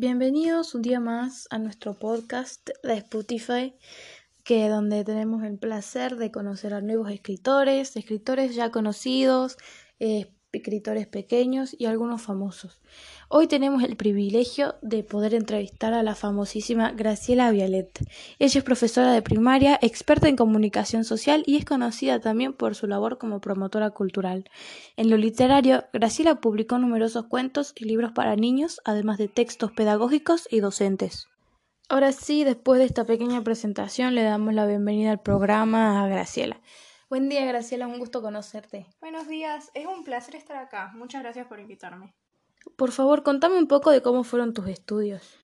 Bienvenidos un día más a nuestro podcast de Spotify, que donde tenemos el placer de conocer a nuevos escritores, escritores ya conocidos, eh, escritores pequeños y algunos famosos. Hoy tenemos el privilegio de poder entrevistar a la famosísima Graciela Vialet. Ella es profesora de primaria, experta en comunicación social y es conocida también por su labor como promotora cultural. En lo literario, Graciela publicó numerosos cuentos y libros para niños, además de textos pedagógicos y docentes. Ahora sí, después de esta pequeña presentación, le damos la bienvenida al programa a Graciela. Buen día, Graciela, un gusto conocerte. Buenos días, es un placer estar acá. Muchas gracias por invitarme. Por favor, contame un poco de cómo fueron tus estudios.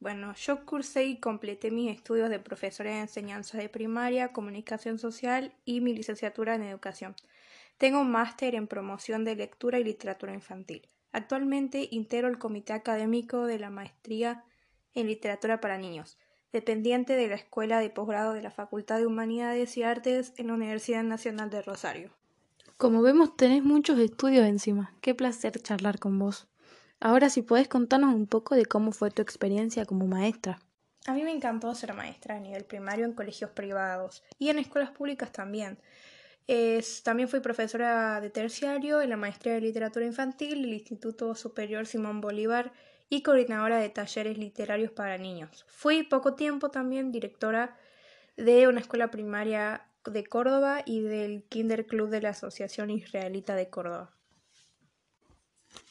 Bueno, yo cursé y completé mis estudios de profesora de enseñanza de primaria, comunicación social y mi licenciatura en educación. Tengo un máster en promoción de lectura y literatura infantil. Actualmente integro el comité académico de la maestría en literatura para niños dependiente de la Escuela de Posgrado de la Facultad de Humanidades y Artes en la Universidad Nacional de Rosario. Como vemos, tenés muchos estudios encima. Qué placer charlar con vos. Ahora, si podés contarnos un poco de cómo fue tu experiencia como maestra. A mí me encantó ser maestra a nivel primario en colegios privados y en escuelas públicas también. también fui profesora de terciario en la maestría de literatura infantil del Instituto Superior Simón Bolívar y coordinadora de talleres literarios para niños. Fui poco tiempo también directora de una escuela primaria de Córdoba y del Kinder Club de la Asociación Israelita de Córdoba.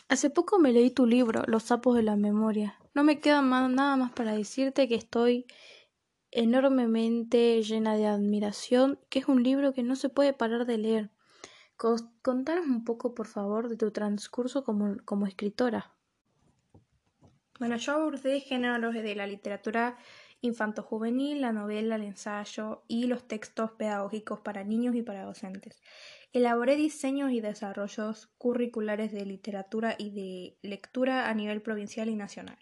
Hace poco me leí tu libro, Los sapos de la memoria. No me queda nada más para decirte que estoy enormemente llena de admiración, que es un libro que no se puede parar de leer. Contanos un poco, por favor, de tu transcurso como, como escritora. Bueno, yo abordé géneros de la literatura infanto-juvenil, la novela, el ensayo y los textos pedagógicos para niños y para docentes. Elaboré diseños y desarrollos curriculares de literatura y de lectura a nivel provincial y nacional.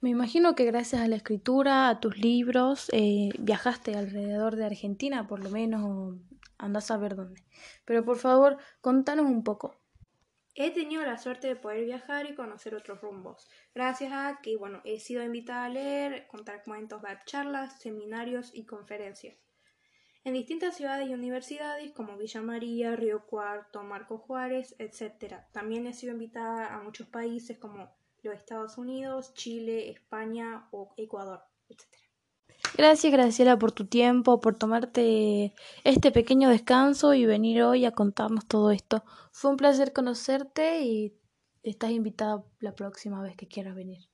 Me imagino que gracias a la escritura, a tus libros, eh, viajaste alrededor de Argentina, por lo menos, andás a ver dónde. Pero por favor, contanos un poco. He tenido la suerte de poder viajar y conocer otros rumbos, gracias a que, bueno, he sido invitada a leer, contar cuentos, dar charlas, seminarios y conferencias. En distintas ciudades y universidades como Villa María, Río Cuarto, Marco Juárez, etc. También he sido invitada a muchos países como los Estados Unidos, Chile, España o Ecuador, etc. Gracias Graciela por tu tiempo, por tomarte este pequeño descanso y venir hoy a contarnos todo esto. Fue un placer conocerte y estás invitada la próxima vez que quieras venir.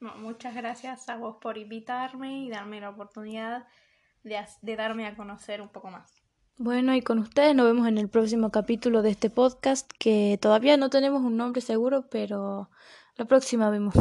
muchas gracias a vos por invitarme y darme la oportunidad de, de darme a conocer un poco más. Bueno, y con ustedes nos vemos en el próximo capítulo de este podcast que todavía no tenemos un nombre seguro, pero la próxima vemos.